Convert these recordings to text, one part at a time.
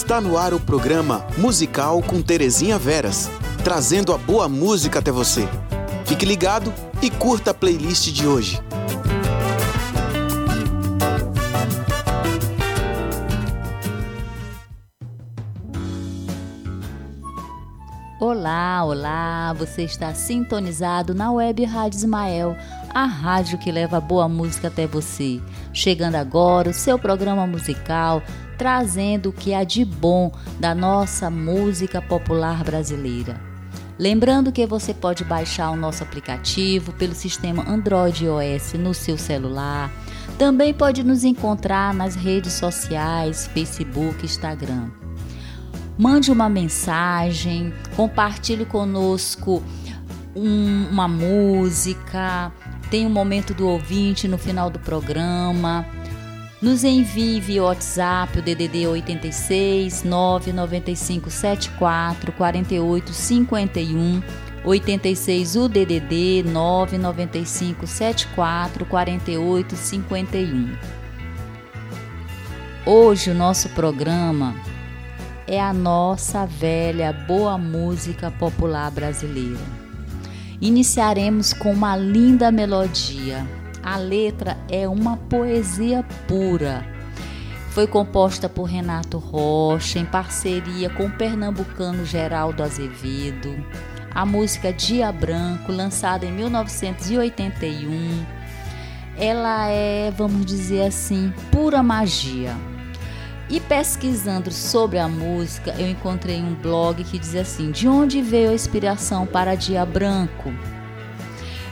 Está no ar o programa Musical com Terezinha Veras, trazendo a boa música até você. Fique ligado e curta a playlist de hoje. Olá, olá! Você está sintonizado na Web Rádio Ismael, a rádio que leva boa música até você. Chegando agora o seu programa musical, trazendo o que há de bom da nossa música popular brasileira. Lembrando que você pode baixar o nosso aplicativo pelo sistema Android e iOS no seu celular. Também pode nos encontrar nas redes sociais, Facebook, Instagram mande uma mensagem, compartilhe conosco um, uma música, tem um momento do ouvinte no final do programa. Nos envie via WhatsApp o DDD 86 995 74 48 51 86 o DDD 995 74 48 51. Hoje o nosso programa é a nossa velha boa música popular brasileira. Iniciaremos com uma linda melodia. A letra é uma poesia pura. Foi composta por Renato Rocha em parceria com o pernambucano Geraldo Azevedo. A música Dia Branco, lançada em 1981, ela é, vamos dizer assim, pura magia. E pesquisando sobre a música, eu encontrei um blog que diz assim: de onde veio a inspiração para Dia Branco?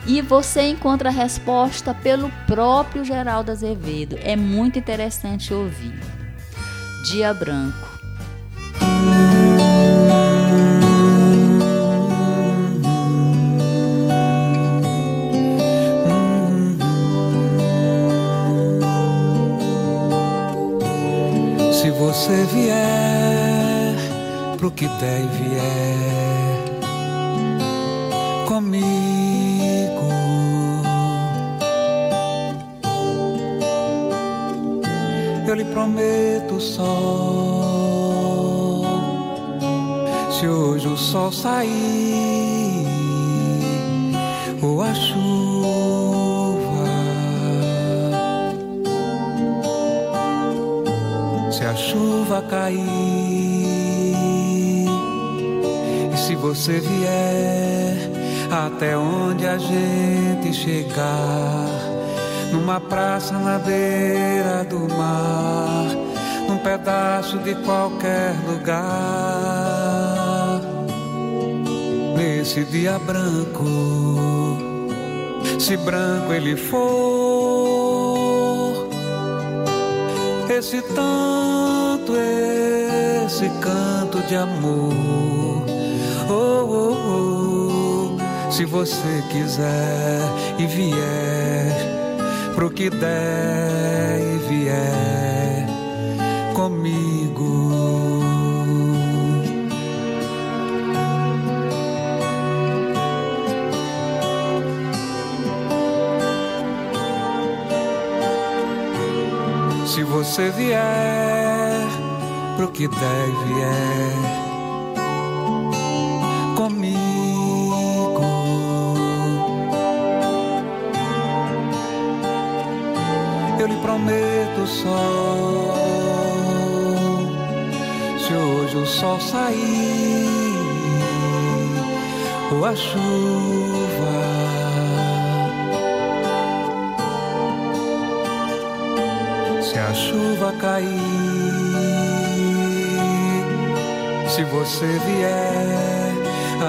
E você encontra a resposta pelo próprio Geraldo Azevedo. É muito interessante ouvir. Dia Branco. você vier pro que der e vier comigo, prometo sol. Se hoje o sol sair ou a chuva se a chuva cair e se você vier até onde a gente chegar, numa praça na beira do mar, num pedaço de qualquer lugar, nesse dia branco, se branco ele for, esse tanto esse canto de amor. Oh, oh, oh. Se você quiser e vier pro que der e vier comigo. Se você vier pro que deve é comigo. Prometo o sol. Se hoje o sol sair ou a chuva. Se a chuva cair se você vier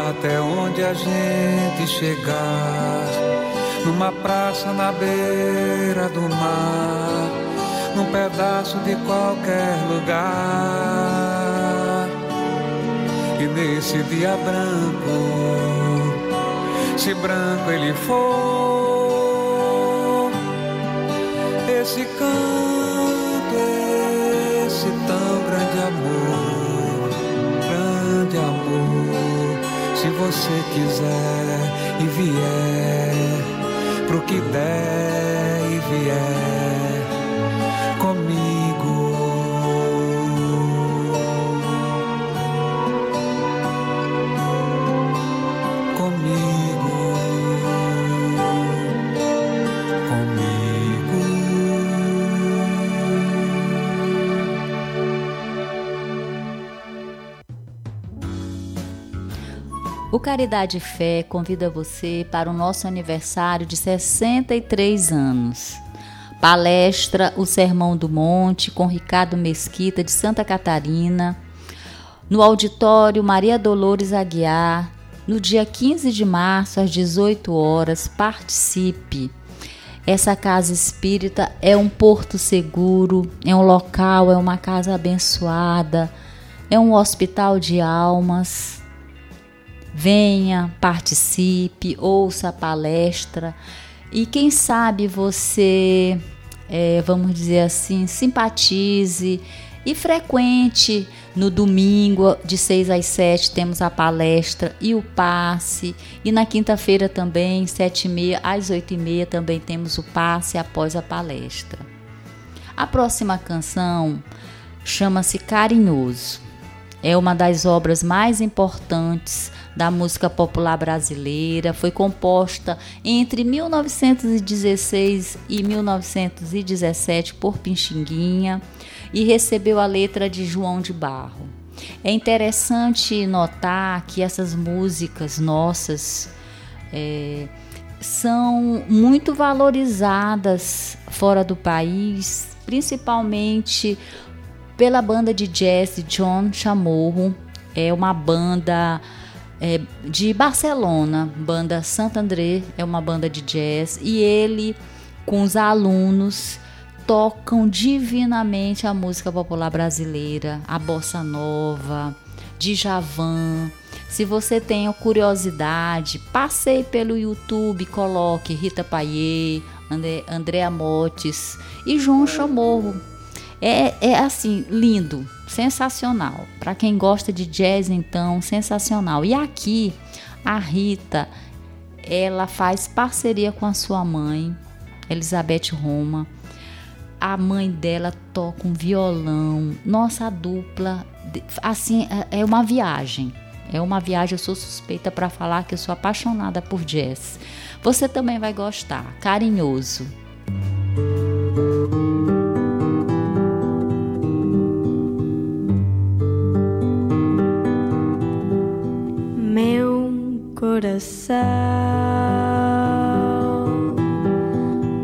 até onde a gente chegar, numa praça na beira do mar, num pedaço de qualquer lugar. E nesse dia branco, se branco ele for, esse canto, esse tão grande amor de amor. Se você quiser e vier pro que der e vier O Caridade Fé convida você para o nosso aniversário de 63 anos. Palestra O Sermão do Monte com Ricardo Mesquita de Santa Catarina, no auditório Maria Dolores Aguiar, no dia 15 de março às 18 horas. Participe. Essa casa espírita é um porto seguro, é um local, é uma casa abençoada, é um hospital de almas venha, participe, ouça a palestra e quem sabe você, é, vamos dizer assim, simpatize e frequente no domingo de 6 às 7 temos a palestra e o passe e na quinta-feira também 7 e meia às 8 e meia também temos o passe após a palestra. A próxima canção chama-se Carinhoso. É uma das obras mais importantes da música popular brasileira. Foi composta entre 1916 e 1917 por Pixinguinha e recebeu a letra de João de Barro. É interessante notar que essas músicas nossas é, são muito valorizadas fora do país, principalmente pela banda de jazz John Chamorro. É uma banda é, de Barcelona, banda Santo André, é uma banda de jazz, e ele, com os alunos, tocam divinamente a música popular brasileira, a bossa nova, Djavan. Se você tem curiosidade, passei pelo YouTube, coloque Rita Paier, André, Andréa Motes e João Chamorro. É, é assim, lindo, sensacional. Para quem gosta de jazz, então, sensacional. E aqui, a Rita, ela faz parceria com a sua mãe, Elizabeth Roma. A mãe dela toca um violão. Nossa, dupla, assim, é, é uma viagem. É uma viagem, eu sou suspeita para falar que eu sou apaixonada por jazz. Você também vai gostar. Carinhoso. Coração.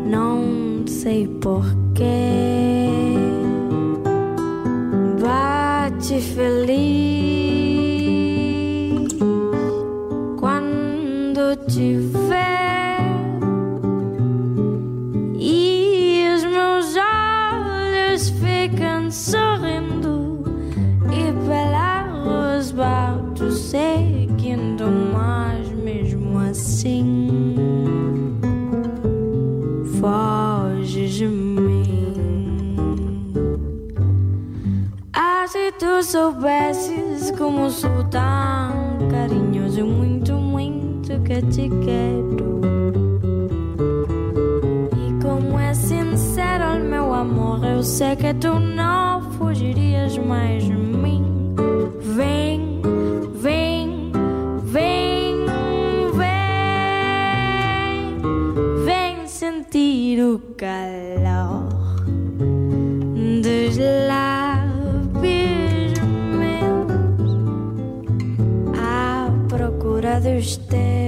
Não sei porquê, bate feliz quando te vê e os meus olhos ficam sorrindo e pelas bato seguindo tu soubesses como sou tão carinhoso, muito, muito que te quero. E como é sincero o meu amor, eu sei que tu não fugirias mais de mim. Vem o calor dos understand.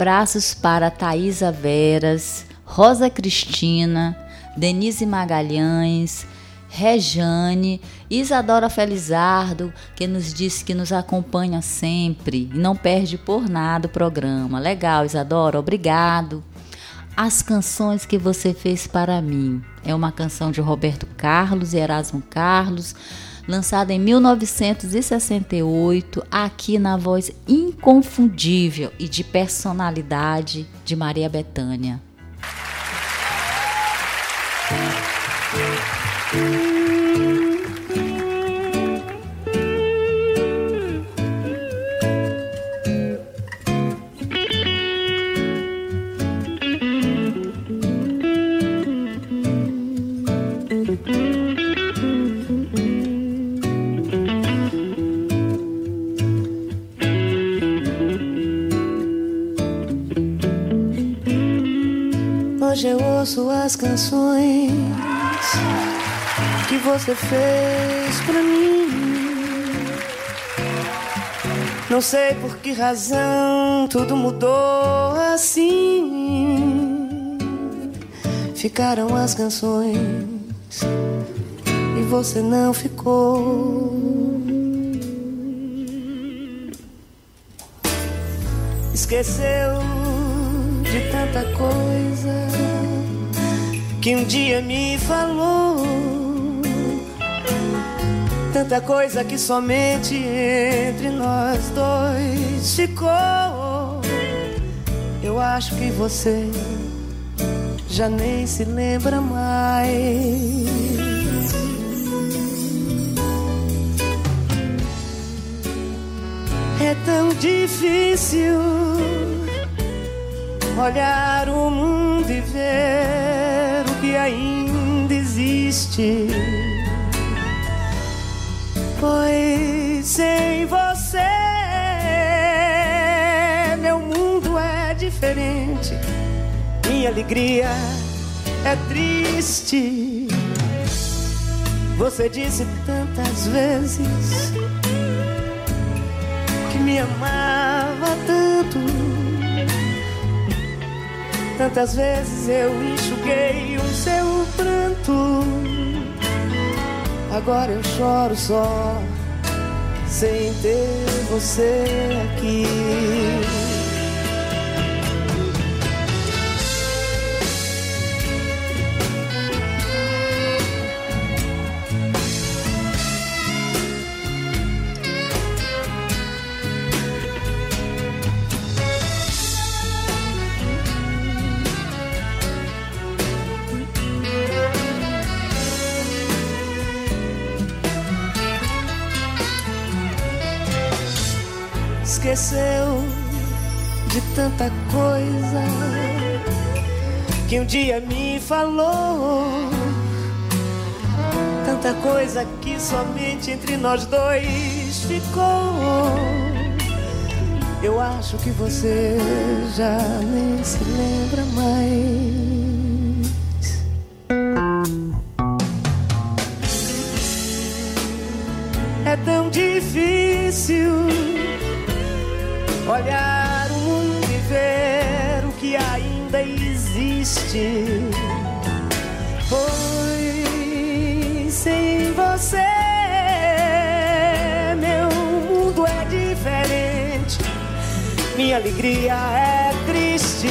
Abraços para Thaisa Veras, Rosa Cristina, Denise Magalhães, Rejane, Isadora Felizardo, que nos disse que nos acompanha sempre e não perde por nada o programa. Legal, Isadora, obrigado. As canções que você fez para mim é uma canção de Roberto Carlos e Erasmo Carlos lançada em 1968, aqui na voz inconfundível e de personalidade de Maria Bethânia. Canções que você fez pra mim. Não sei por que razão tudo mudou assim. Ficaram as canções e você não ficou. Esqueceu de tanta coisa que um dia me falou. Tanta coisa que somente entre nós dois ficou. Eu acho que você já nem se lembra mais. É tão difícil olhar o mundo e ver ainda existe. Pois sem você, meu mundo é diferente. Minha alegria é triste. Você disse tantas vezes que me amava tanto Tantas vezes eu enxuguei o seu pranto. Agora eu choro só, sem ter você aqui. Tanta coisa que um dia me falou. Tanta coisa que somente entre nós dois ficou. Eu acho que você já nem se lembra mais. É tão difícil olhar triste. Pois sem você, meu mundo é diferente, minha alegria é triste.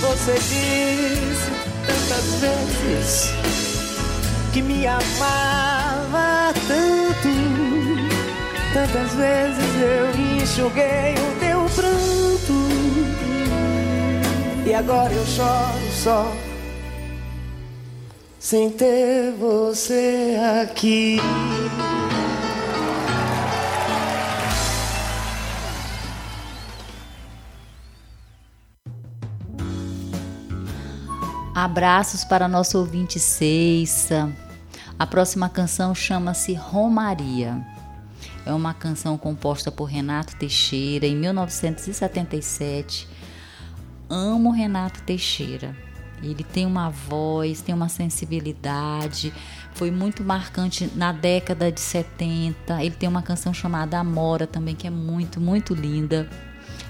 Você disse tantas vezes que me amava tanto, tantas vezes eu enxuguei o E agora eu choro só sem ter você aqui. Abraços para nosso ouvinte Ceissa. A próxima canção chama-se Romaria. É uma canção composta por Renato Teixeira em 1977. Amo Renato Teixeira. Ele tem uma voz, tem uma sensibilidade, foi muito marcante na década de 70. Ele tem uma canção chamada Amora também, que é muito, muito linda.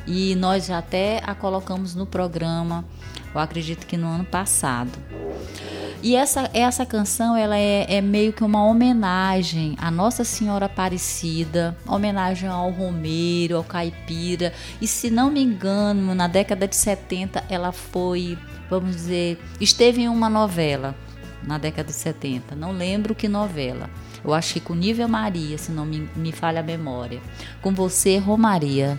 E nós já até a colocamos no programa eu acredito que no ano passado. E essa, essa canção ela é, é, meio que uma homenagem à Nossa Senhora Aparecida, homenagem ao Romeiro, ao Caipira. E se não me engano, na década de 70 ela foi, vamos dizer, esteve em uma novela na década de 70. Não lembro que novela. Eu acho que com Nível Maria, se não me, me falha a memória. Com você, Romaria.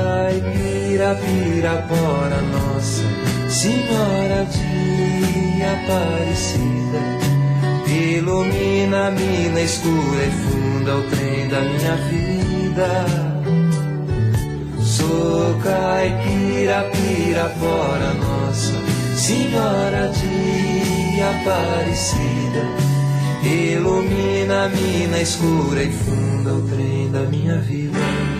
Caipira, pirapora, nossa Senhora de Aparecida. Ilumina a mina escura e funda o trem da minha vida. Sou caipira, pirapora, nossa Senhora de Aparecida. Ilumina a mina escura e funda o trem da minha vida.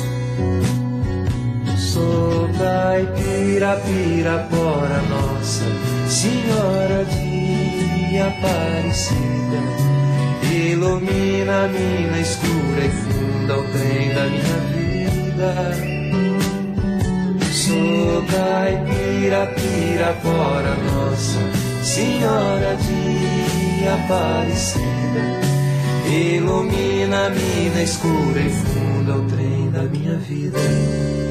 sou caipira, pirapora nossa Senhora de Aparecida. Ilumina a mina escura e funda o trem da minha vida. Sou caipira, pirapora nossa Senhora de Aparecida. Ilumina a mina escura e funda o trem da minha vida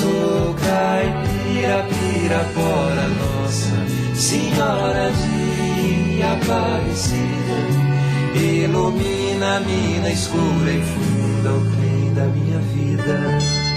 Sou caipira, pirapora, nossa senhora de Aparecida. Ilumina a mina escura e funda o trem da minha vida.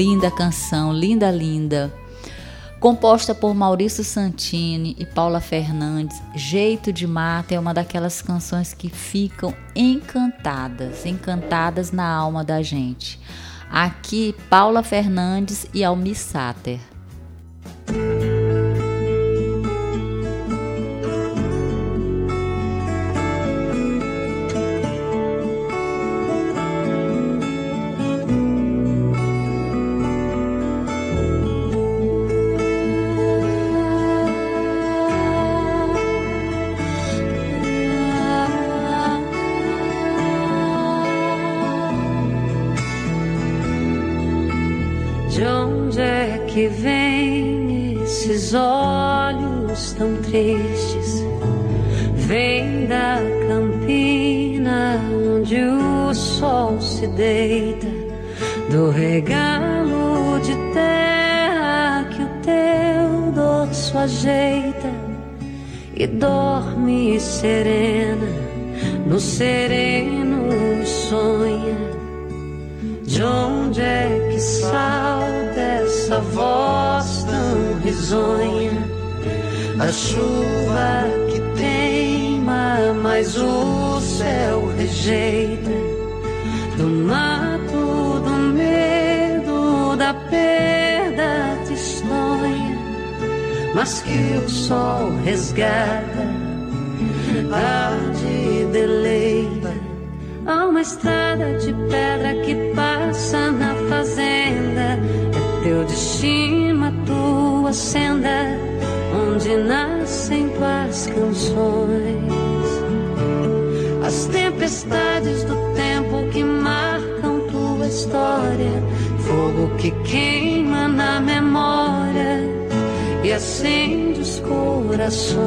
Linda canção, linda, linda. Composta por Maurício Santini e Paula Fernandes, Jeito de Mata é uma daquelas canções que ficam encantadas, encantadas na alma da gente. Aqui, Paula Fernandes e Almi Sater. Sol resgata, tarde deleita. Há uma estrada de pedra que passa na fazenda, é teu destino, a tua senda onde nascem tuas canções. As tempestades do tempo que marcam tua história, fogo que queima na memória e acende os corações.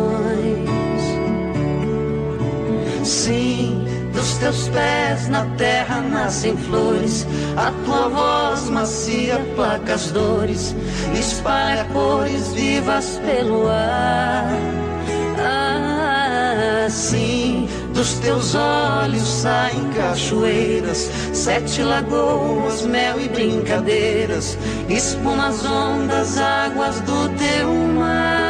Sim dos teus pés na terra nascem flores, a tua voz macia placa as dores, espalha cores vivas pelo ar. Assim, dos teus olhos saem cachoeiras, sete lagoas, mel e brincadeiras, espuma as ondas, águas do teu mar.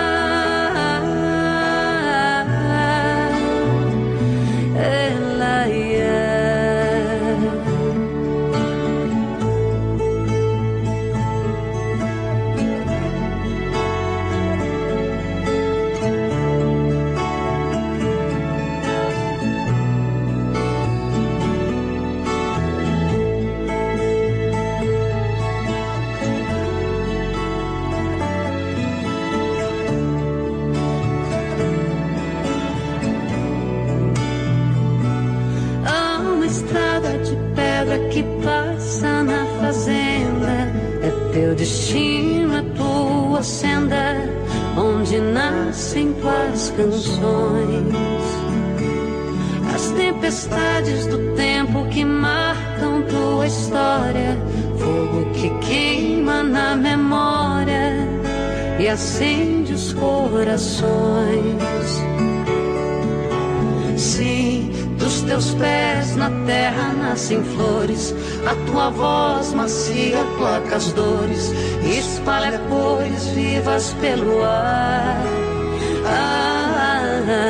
A tua voz macia placa as dores, espalha cores vivas pelo ar.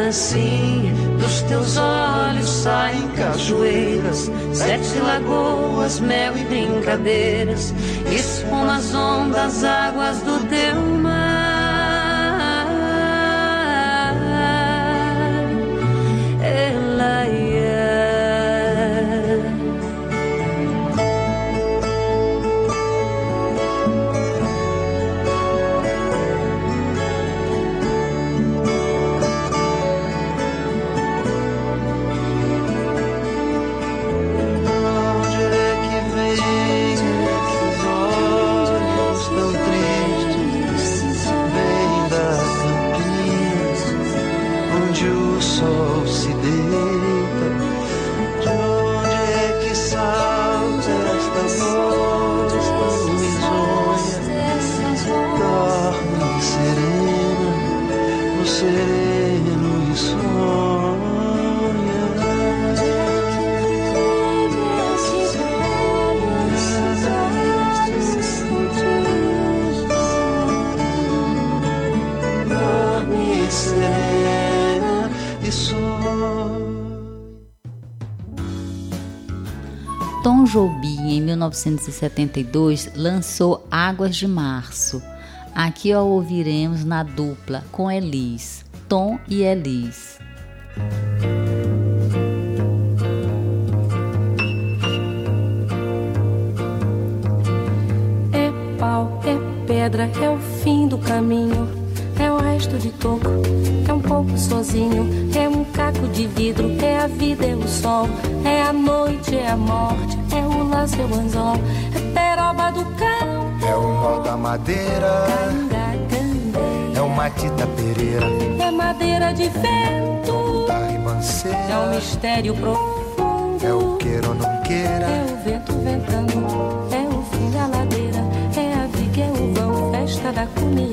Assim, dos teus olhos saem cachoeiras, sete lagoas, mel e brincadeiras, expõe as ondas, águas do teu mar. 1972, lançou Águas de Março. Aqui ó, ouviremos na dupla com Elis, Tom e Elis. É pau, é pedra, é o fim do caminho, é o resto de toco, é um pouco sozinho, de vidro, é a vida, é o sol, é a noite, é a morte, é o laço, é o anzol, é peroba do cão, é o nó da madeira, é o matita pereira, é madeira de vento, é o mistério profundo, é o queira ou não queira, é o vento ventando, é o fim da ladeira, é a viga, é o vão, festa da é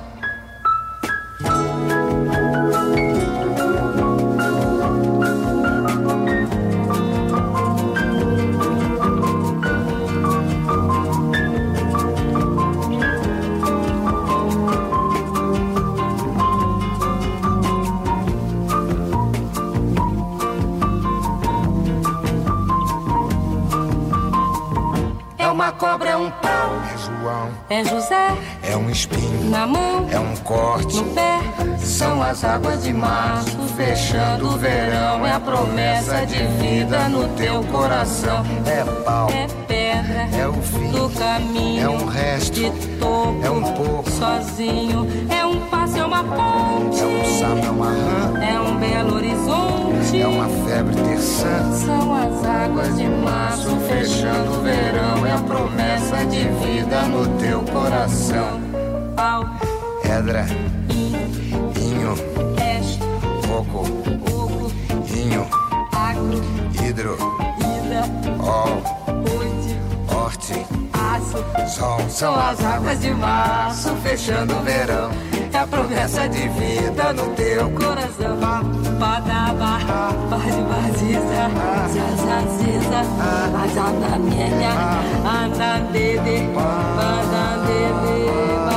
É José. É um espinho, na mão, é um corte, no pé. são as águas de março fechando o verão, é a promessa de vida no teu coração. É pau, É pedra é o fim, do caminho, é um resto, de topo, é um pouco, sozinho. É um uma ponte, é um sapo, é é um belo horizonte. é uma febre terçã. São as águas de março fechando o verão, é a promessa de vida no teu coração. pau, Pedra, in, inho, resto, coco, oco, inho, agro, hidro, ida, ol, oite, horte, aço. sol. São as águas de março fechando o verão, a promessa de vida no teu coração. Padaba, pode vaziza, zazaziza, azanamienya, anandede, bandandede, bandandede,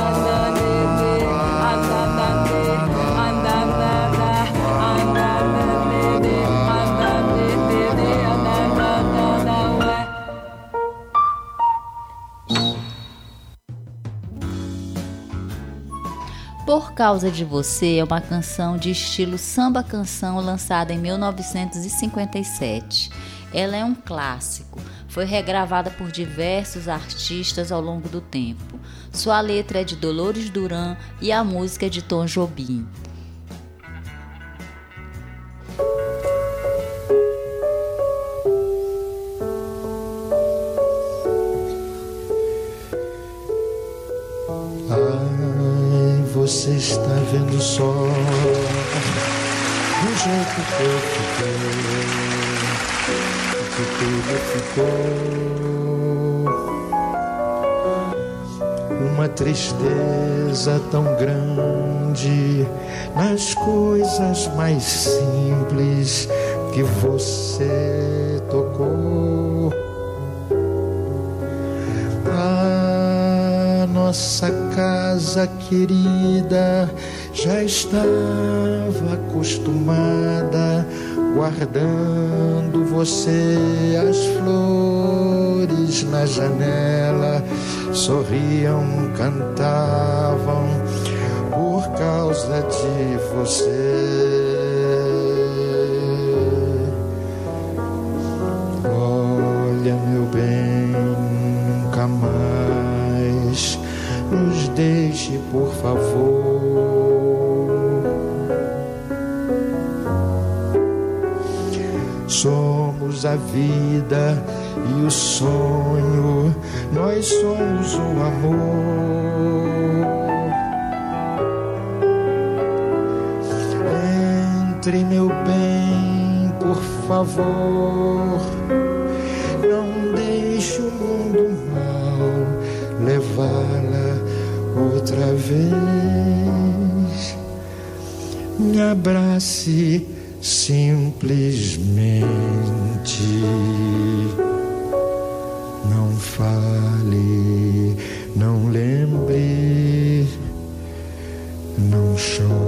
Por Causa de Você é uma canção de estilo samba canção lançada em 1957. Ela é um clássico. Foi regravada por diversos artistas ao longo do tempo. Sua letra é de Dolores Duran e a música é de Tom Jobim. Você está vendo só do jeito que eu fiquei, que tudo ficou. Uma tristeza tão grande nas coisas mais simples que você tocou. Nossa casa querida já estava acostumada, guardando você as flores na janela, sorriam, cantavam por causa de você. Deixe, por favor. Somos a vida e o sonho, nós somos o amor. Entre, meu bem, por favor, não deixe o mundo mal levá-la outra vez. Me abrace simplesmente. Não fale, não lembre, não chore,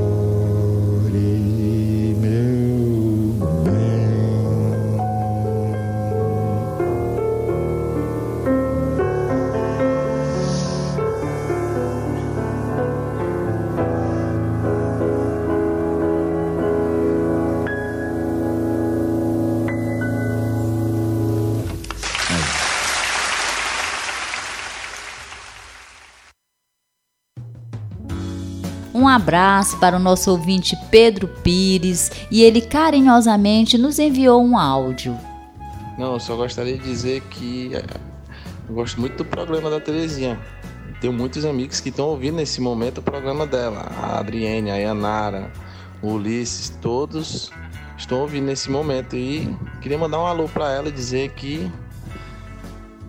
abraço para o nosso ouvinte Pedro Pires e ele carinhosamente nos enviou um áudio. Não, eu só gostaria de dizer que é, eu gosto muito do programa da Terezinha. Tenho muitos amigos que estão ouvindo nesse momento o programa dela. A Adriene, a Yanara, o Ulisses, todos estão ouvindo nesse momento. E queria mandar um alô para ela e dizer que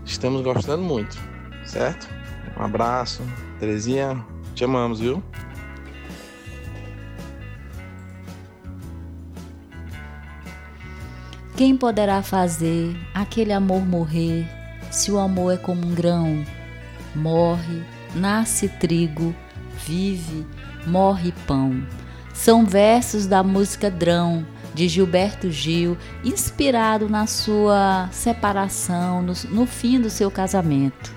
estamos gostando muito, certo? Um abraço. Terezinha, te amamos, viu? Quem poderá fazer aquele amor morrer se o amor é como um grão? Morre, nasce trigo, vive, morre pão. São versos da música Drão, de Gilberto Gil, inspirado na sua separação, no, no fim do seu casamento.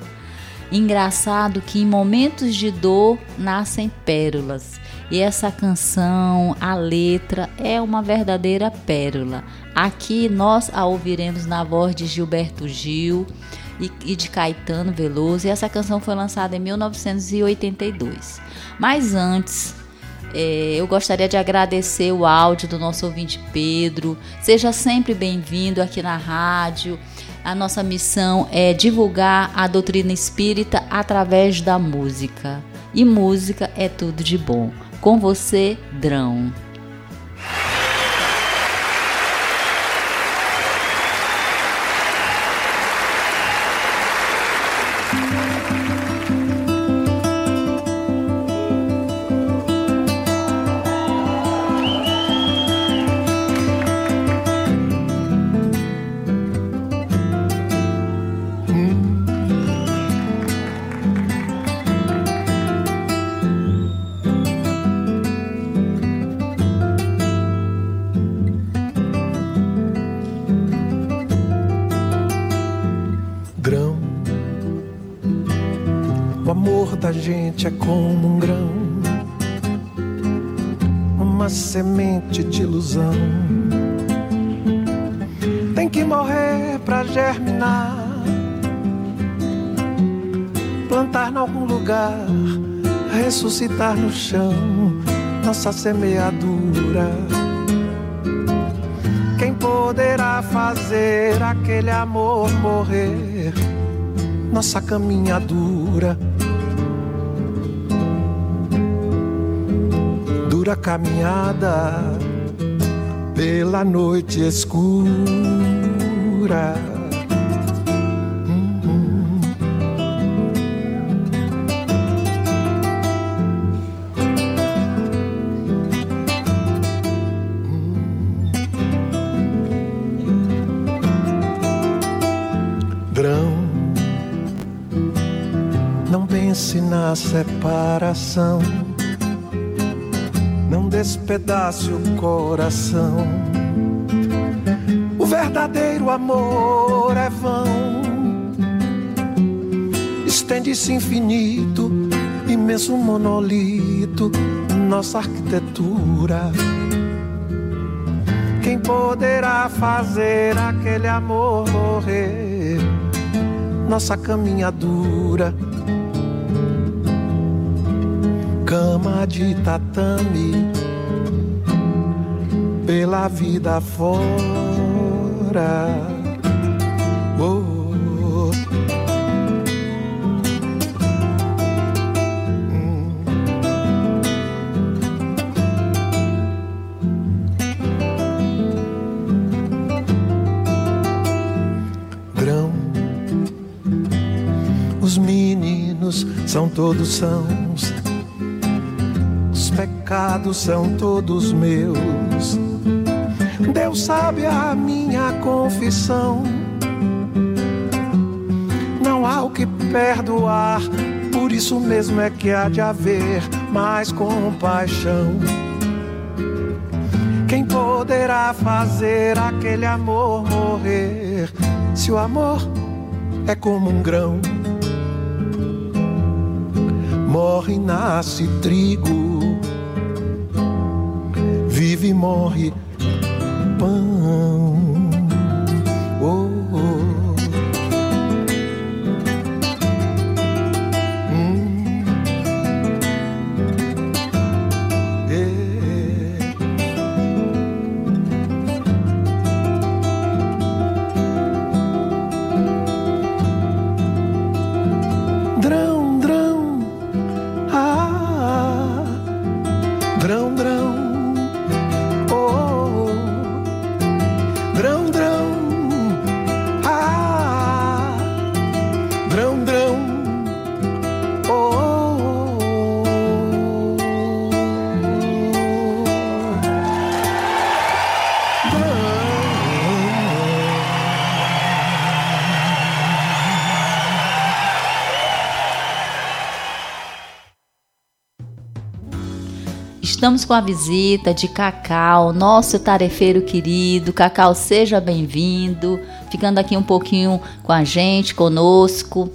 Engraçado que em momentos de dor nascem pérolas. E essa canção, a letra, é uma verdadeira pérola. Aqui nós a ouviremos na voz de Gilberto Gil e, de Caetano Veloso. E essa canção foi lançada em 1982. Mas antes, é, eu gostaria de agradecer o áudio do nosso ouvinte Pedro. Seja sempre bem-vindo aqui na rádio. A nossa missão é divulgar a doutrina espírita através da música. E música é tudo de bom. Com você, Drão. É como um grão, uma semente de ilusão. Tem que morrer pra germinar, plantar em algum lugar, ressuscitar no chão nossa semeadura. Quem poderá fazer aquele amor morrer? Nossa caminhadura. Dura caminhada pela noite escura. Grão, não pense na separação, despedace o coração. O verdadeiro amor é vão, estende-se infinito, imenso monolito, nossa arquitetura. Quem poderá fazer aquele amor morrer? Nossa caminhadura, cama de tatame, pela vida fora. Oh. são todos sãos, os pecados são todos meus. Deus sabe a minha confissão. Não há o que perdoar, por isso mesmo é que há de haver mais compaixão. Quem poderá fazer aquele amor morrer? Se o amor é como um grão morre, nasce trigo, vive morre Estamos com a visita de Cacau, nosso tarefeiro querido. Cacau, seja bem-vindo. Ficando aqui um pouquinho com a gente, conosco.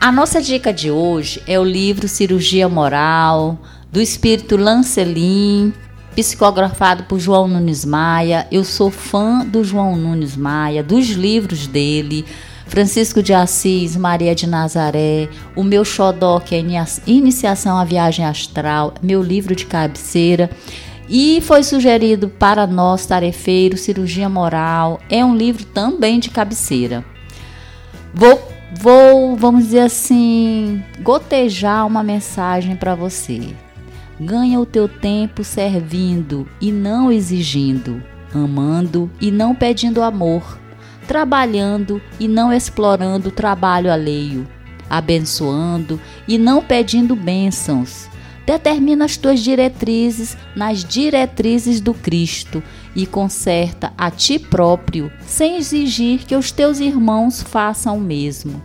A nossa dica de hoje é o livro Cirurgia Moral, do espírito Lancelin, psicografado por João Nunes Maia. Eu sou fã do João Nunes Maia, dos livros dele. Francisco de Assis, Maria de Nazaré, o meu xodó, que é Iniciação à Viagem Astral, meu livro de cabeceira. E foi sugerido para nós, tarefeiro, Cirurgia Moral. É um livro também de cabeceira. Vou, vou vamos dizer assim, gotejar uma mensagem para você. Ganha o teu tempo servindo e não exigindo, amando e não pedindo amor trabalhando e não explorando o trabalho alheio, abençoando e não pedindo bênçãos. Determina as tuas diretrizes nas diretrizes do Cristo e conserta a ti próprio, sem exigir que os teus irmãos façam o mesmo.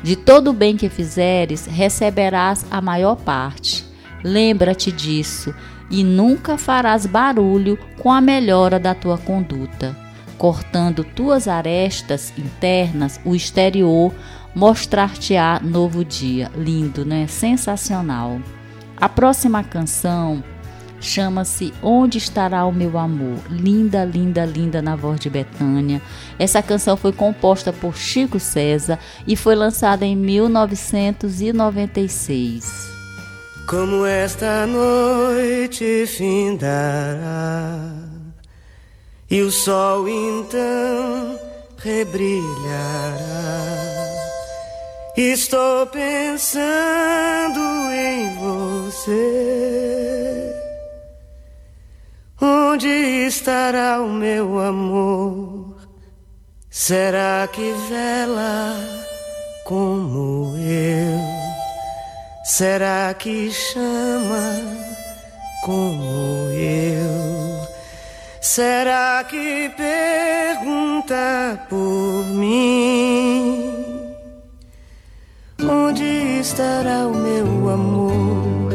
De todo o bem que fizeres, receberás a maior parte. Lembra-te disso e nunca farás barulho com a melhora da tua conduta cortando tuas arestas internas, o exterior mostrar-te-á novo dia. Lindo, né? Sensacional. A próxima canção chama-se Onde Estará o Meu Amor? Linda, linda, linda na voz de Betânia. Essa canção foi composta por Chico César e foi lançada em 1996. Como esta noite findará e o sol então rebrilhará. Estou pensando em você. Onde estará o meu amor? Será que vela como eu? Será que chama como eu? Será que pergunta por mim? Onde estará o meu amor?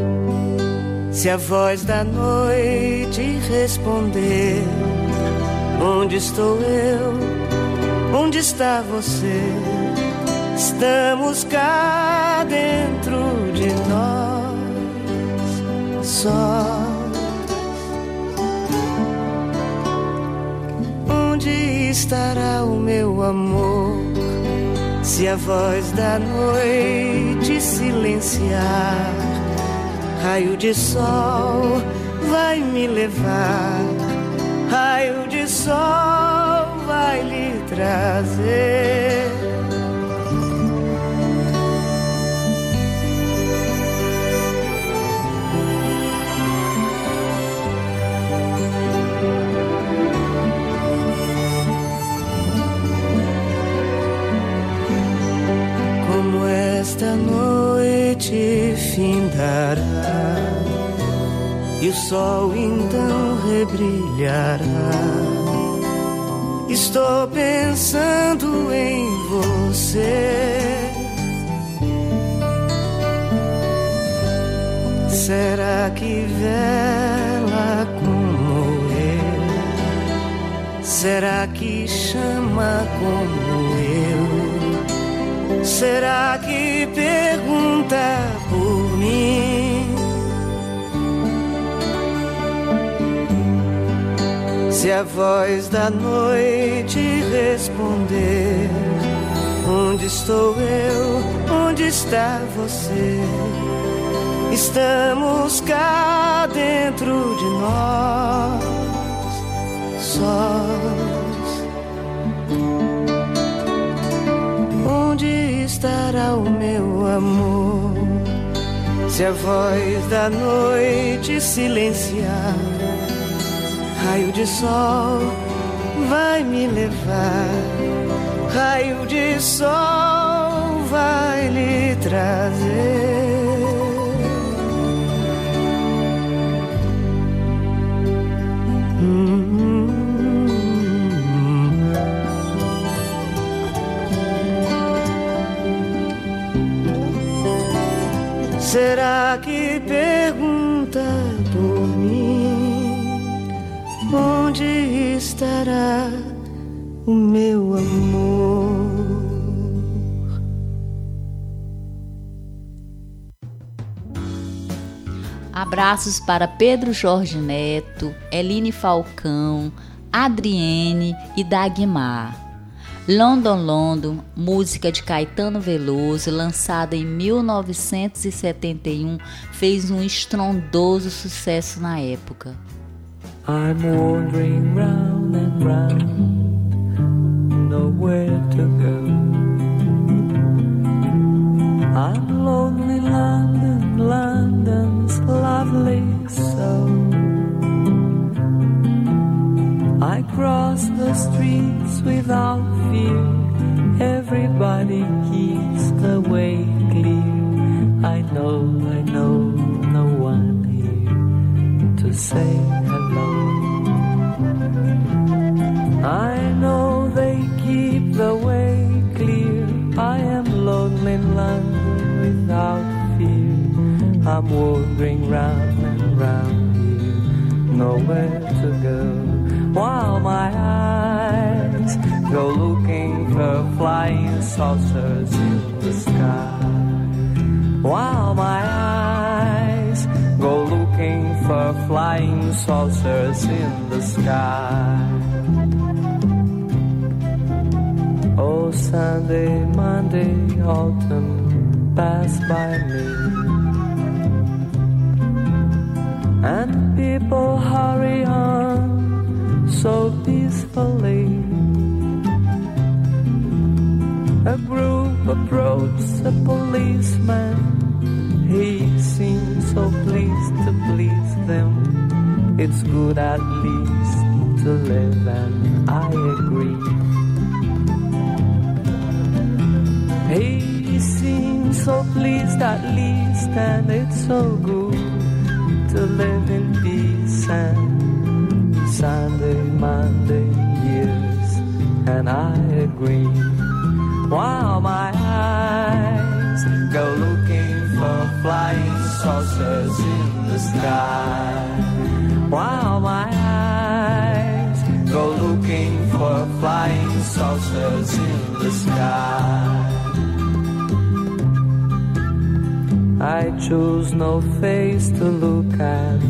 Se a voz da noite responder: Onde estou eu? Onde está você? Estamos cá dentro de nós só. Estará o meu amor? Se a voz da noite silenciar, raio de sol vai me levar, raio de sol vai lhe trazer. Esta noite findará e o sol então rebrilhará. Estou pensando em você. Será que vela como eu? Será que chama como eu? Será pergunta por mim? Se a voz da noite responder: Onde estou eu? Onde está você? Estamos cá dentro de nós, só. Estará o meu amor? Se a voz da noite silenciar, raio de sol vai me levar, raio de sol vai lhe trazer. Estará o meu amor? Abraços para Pedro Jorge Neto, Eline Falcão, Adriene e Dagmar. London London, música de Caetano Veloso, lançada em 1971, fez um estrondoso sucesso na época. I'm wandering round and round, nowhere to go. I'm lonely London, London's lovely so. I cross the streets without fear. Everybody keeps the way clear. I know, I know, say hello. I know they keep the way clear. I am lonely London without fear. I'm wandering round and round here, nowhere to go while my eyes go looking for flying saucers in the sky. While my eyes flying saucers in the sky. Oh, Sunday, Monday, autumn pass by me. And people hurry on so peacefully. A group approaches a policeman. He seemed It's good at least to live, and I agree. He seems so pleased at least, and it's so good to live in peace and Sunday, Monday years, and I agree. While my eyes go looking for flying saucers in the sky. While my eyes go looking for flying saucers in the sky. I choose no face to look at,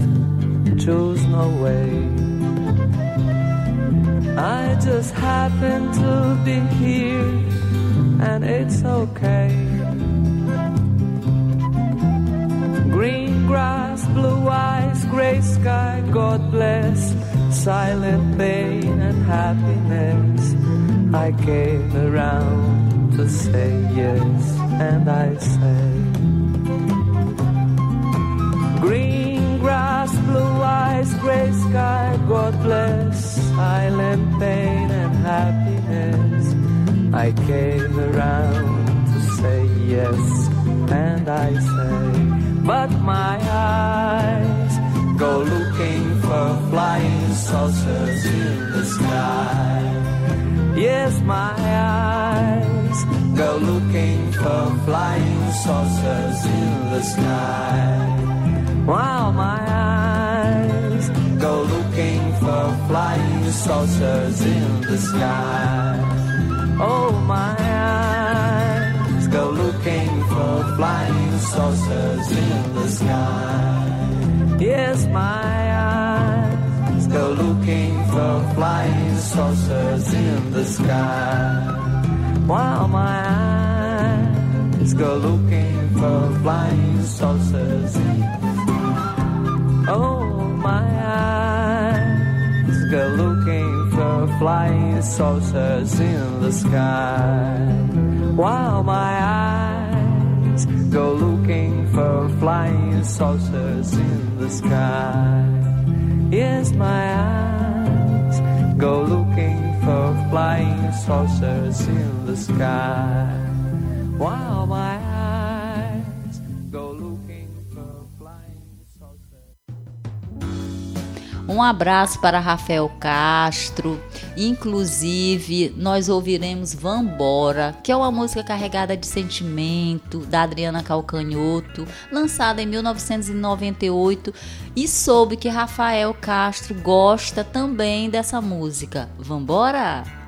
choose no way. I just happen to be here, and it's okay. Green grass, blue eyes, gray sky, God bless, silent pain and happiness. I came around to say yes, and I say. Green grass, blue eyes, gray sky, God bless, silent pain and happiness. I came around to say yes, and I say, but my eyes go looking for flying saucers in the sky. Yes, my eyes go looking for flying saucers in the sky. While my eyes go looking for flying saucers in the sky. Oh, my eyes go looking for flying saucers in the sky. Yes, my eyes go looking for flying saucers in the sky. While my eyes go looking for flying saucers in Oh, my eyes go looking for flying saucers in the sky. While my eyes go looking for flying saucers in the sky. Yes, my eyes go looking for flying saucers in the sky. Um abraço para Rafael Castro. Inclusive, nós ouviremos Vambora, que é uma música carregada de sentimento, da Adriana Calcanhoto, lançada em 1998, e soube que Rafael Castro gosta também dessa música. Vambora?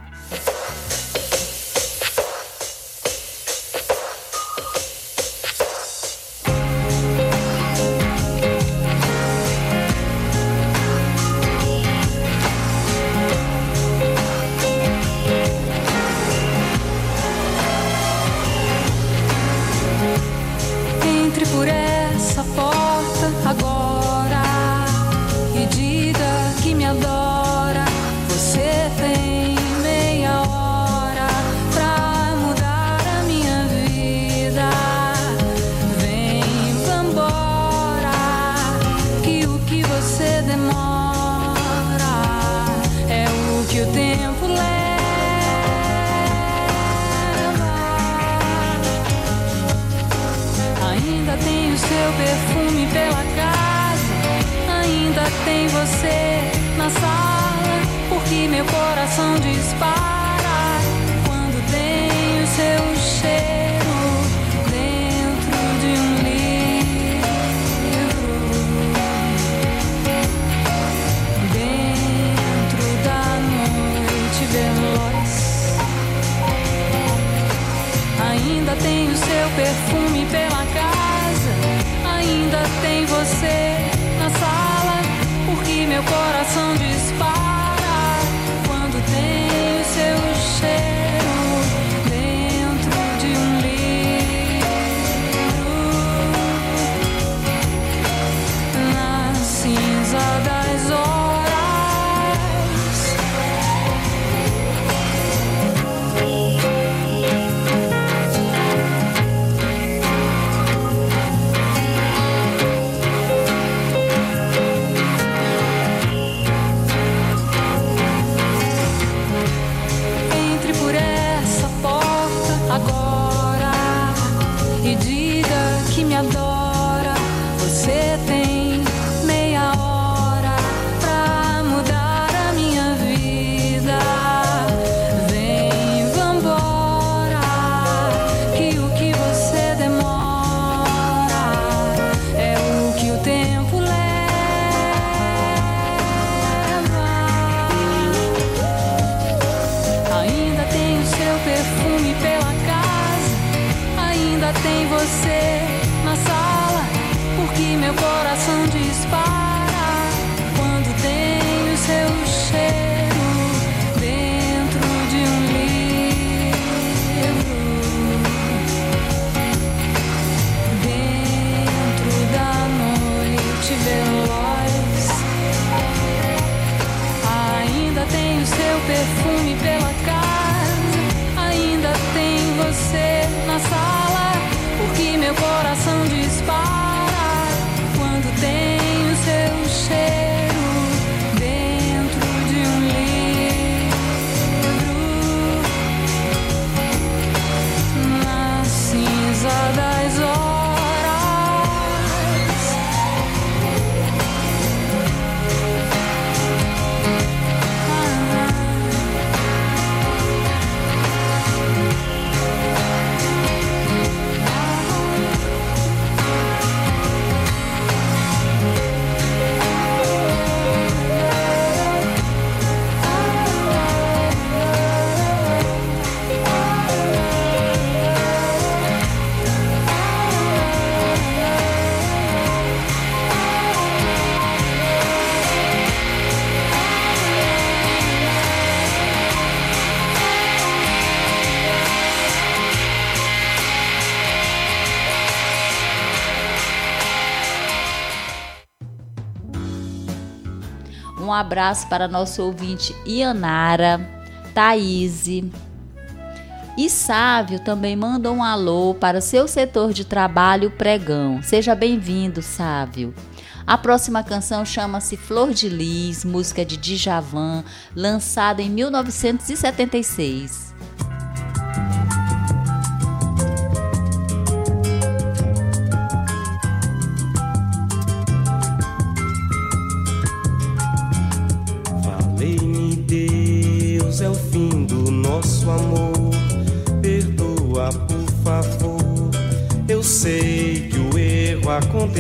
Abraço para nosso ouvinte Ianara, Thaís. E Sávio também manda um alô para seu setor de trabalho pregão. Seja bem-vindo, Sávio. A próxima canção chama-se Flor de Lis, música de Djavan, lançada em 1976.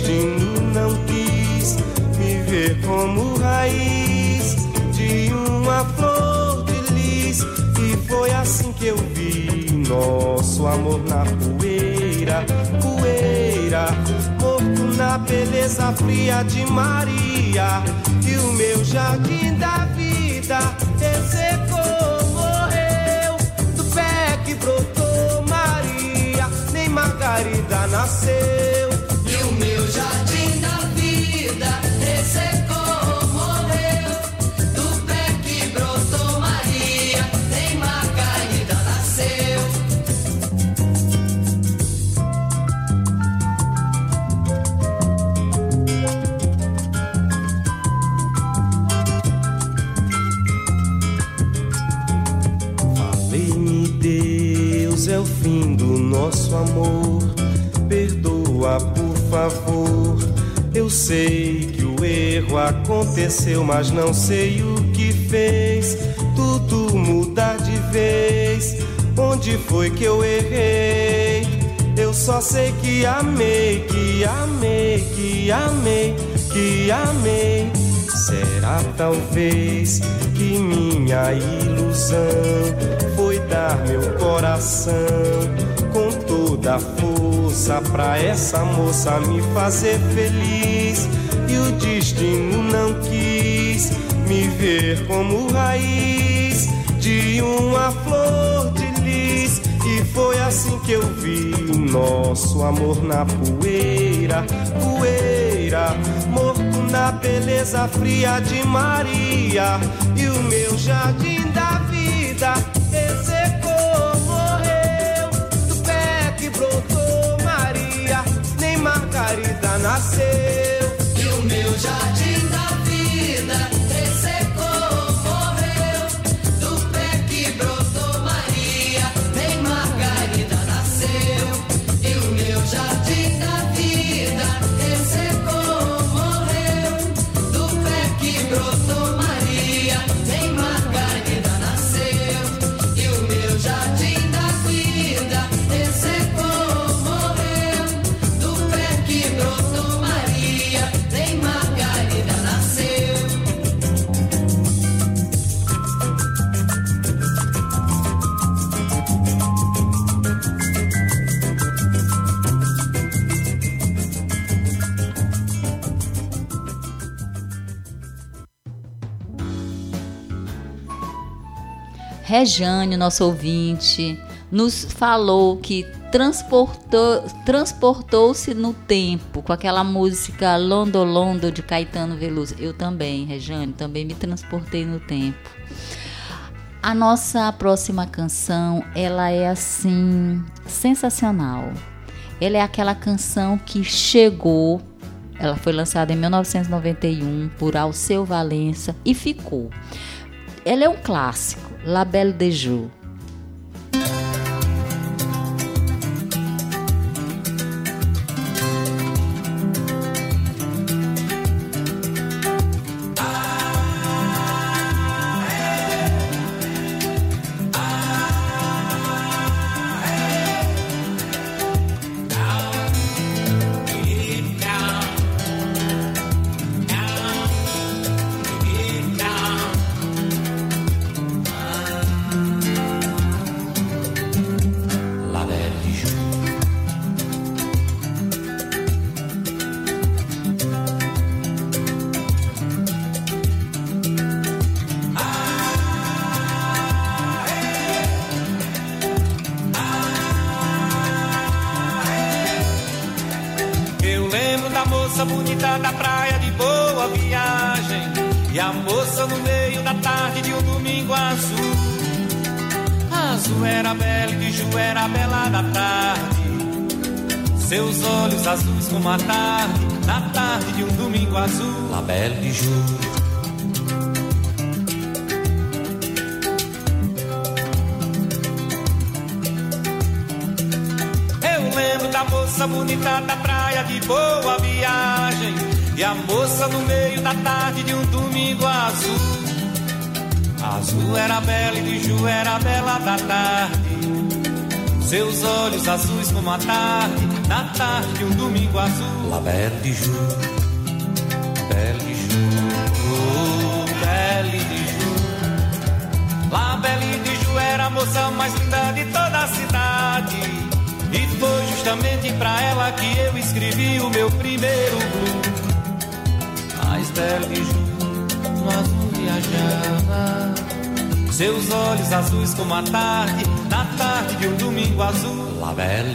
Destino não quis me ver como raiz de uma flor de lis. E foi assim que eu vi nosso amor na poeira, poeira, morto na beleza fria de Maria. E o meu jardim da vida ressecou, morreu. Do pé que brotou Maria, nem Margarida nasceu. Amor. Perdoa, por favor. Eu sei que o erro aconteceu, mas não sei o que fez. Tudo mudar de vez. Onde foi que eu errei? Eu só sei que amei, que amei, que amei, que amei. Será talvez que minha ilusão foi dar meu coração toda força pra essa moça me fazer feliz. E o destino não quis me ver como raiz de uma flor de lis. E foi assim que eu vi nosso amor na poeira, poeira, morto na beleza fria de Maria. E o meu jardim nasceu. E o meu jardim Rejane, nosso ouvinte, nos falou que transportou transportou-se no tempo com aquela música Londo Londo de Caetano Veloso. Eu também, Rejane, também me transportei no tempo. A nossa próxima canção, ela é assim sensacional. Ela é aquela canção que chegou, ela foi lançada em 1991 por Alceu Valença e ficou. Ela é um clássico, La Belle de pra ela que eu escrevi o meu primeiro blues. Belle de Jour no azul viajava. Seus olhos azuis como a tarde, na tarde de um domingo azul. La Belle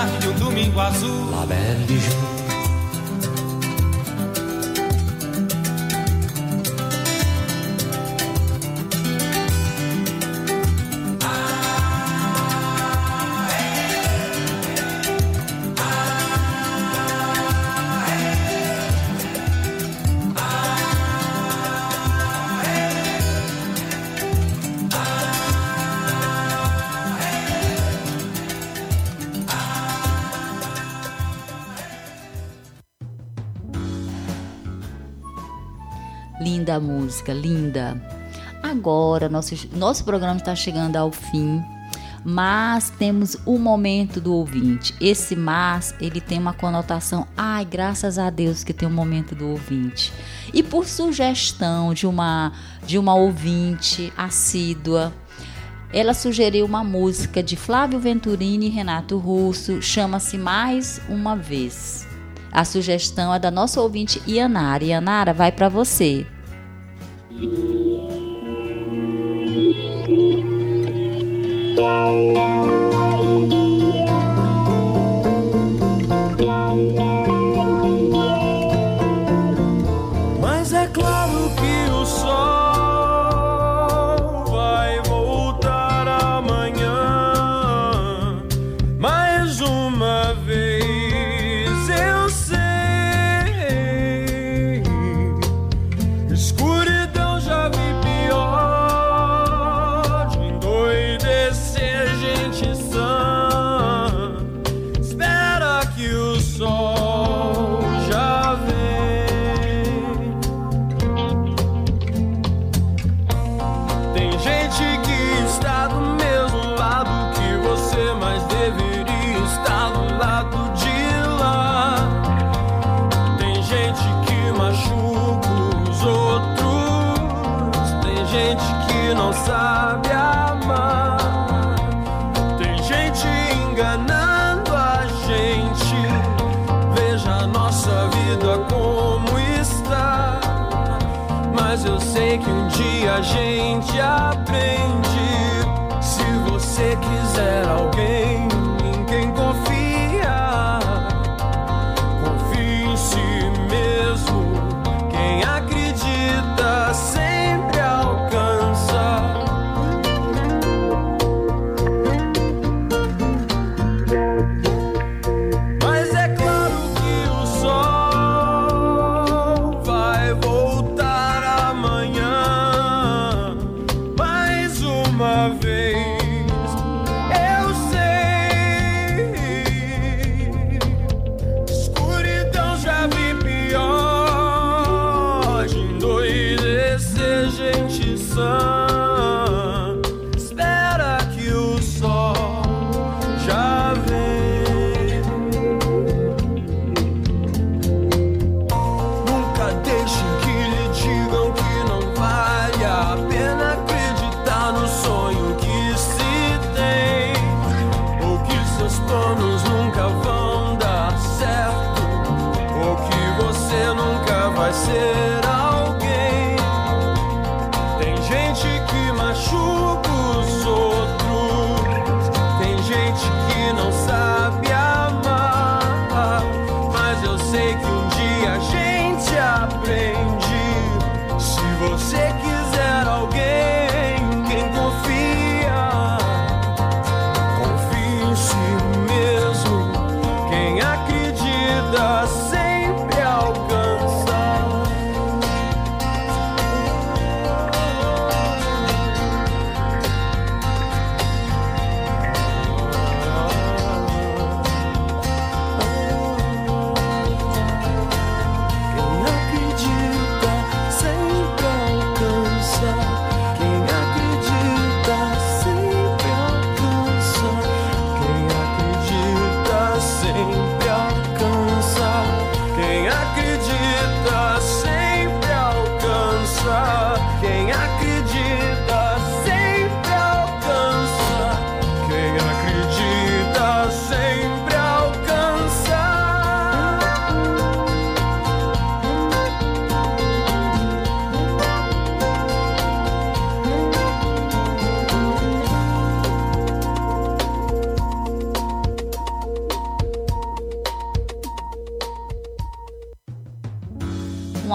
tarde de um domingo azul. La Belle Linda a música, linda. Agora, nosso, nosso programa está chegando ao fim, mas temos o momento do ouvinte. Esse mas, ele tem uma conotação, ai, graças a Deus que tem o um momento do ouvinte. E por sugestão de uma, de uma ouvinte assídua, ela sugeriu uma música de Flávio Venturini e Renato Russo, chama-se Mais Uma Vez. A sugestão é da nossa ouvinte Ianara. Ianara, vai para você. Thank you. viagem.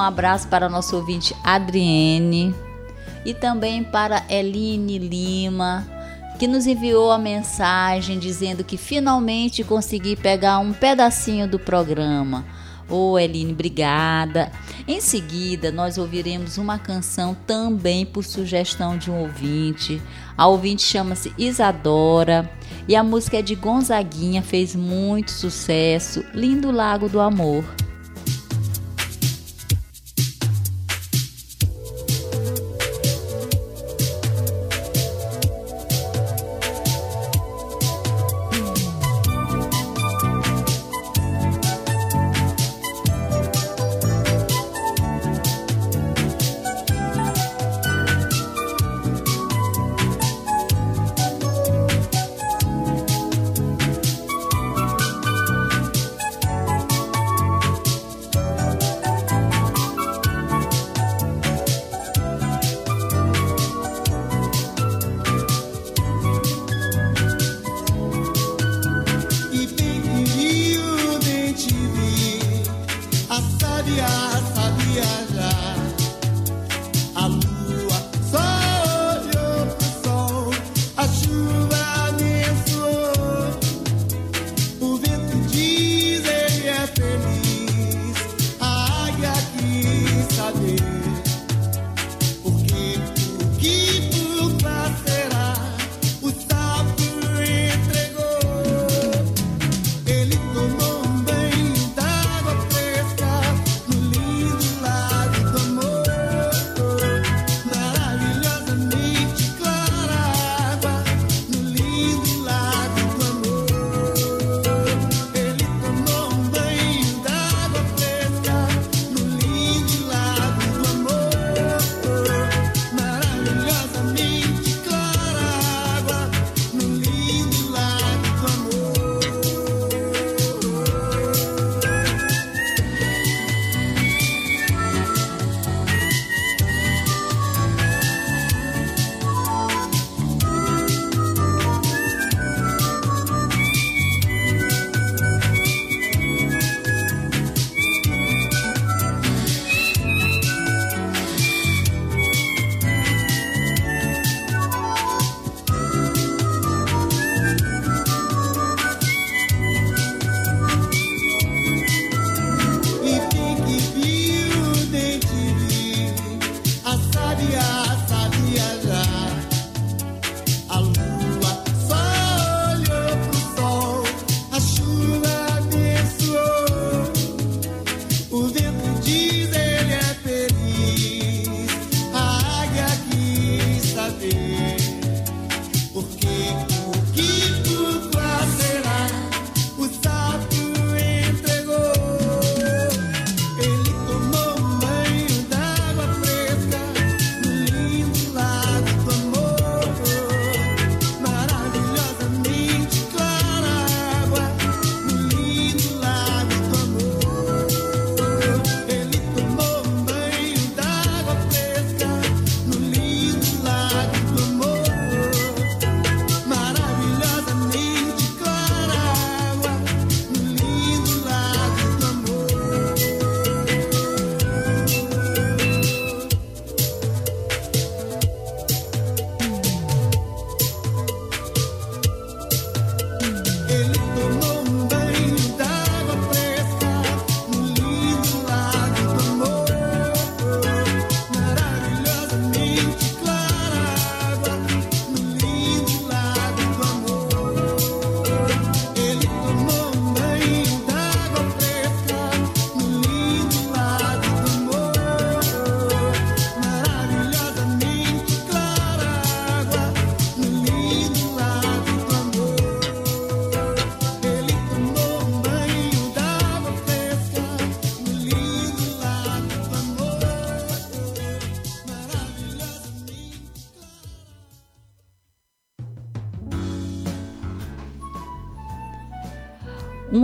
Abraço para nosso ouvinte Adriene e também para Eline Lima, que nos enviou a mensagem dizendo que finalmente consegui pegar um pedacinho do programa. Ô oh, Eline, obrigada. Em seguida, nós ouviremos uma canção também por sugestão de um ouvinte. A ouvinte chama-se Isadora e a música é de Gonzaguinha, fez muito sucesso. Lindo Lago do Amor.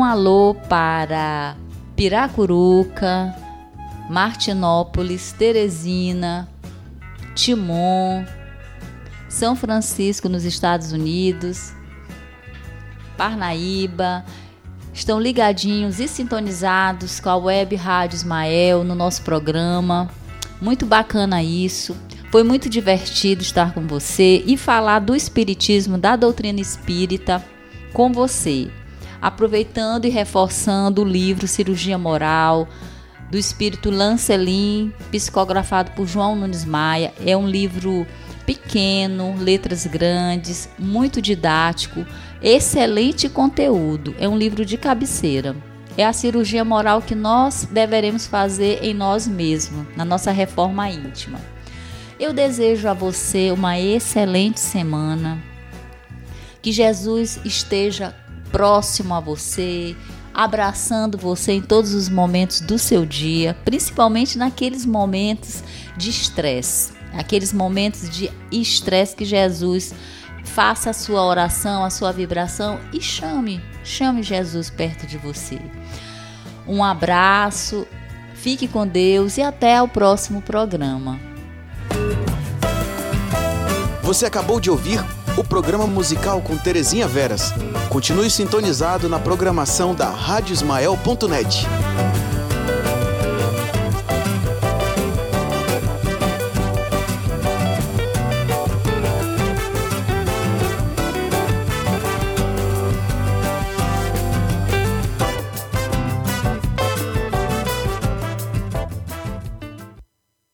Alô para Piracuruca, Martinópolis, Teresina, Timon, São Francisco nos Estados Unidos, Parnaíba. Estão ligadinhos e sintonizados com a Web Rádio Ismael no nosso programa. Muito bacana isso. Foi muito divertido estar com você e falar do Espiritismo, da doutrina espírita com você aproveitando e reforçando o livro Cirurgia Moral, do espírito Lancelin, psicografado por João Nunes Maia. É um livro pequeno, letras grandes, muito didático, excelente conteúdo. É um livro de cabeceira. É a cirurgia moral que nós deveremos fazer em nós mesmos, na nossa reforma íntima. Eu desejo a você uma excelente semana. Que Jesus esteja próximo a você, abraçando você em todos os momentos do seu dia, principalmente naqueles momentos de estresse, aqueles momentos de estresse que Jesus faça a sua oração, a sua vibração e chame, chame Jesus perto de você. Um abraço, fique com Deus e até o próximo programa. Você acabou de ouvir o programa musical com Terezinha Veras. Continue sintonizado na programação da Rádio Ismael.net.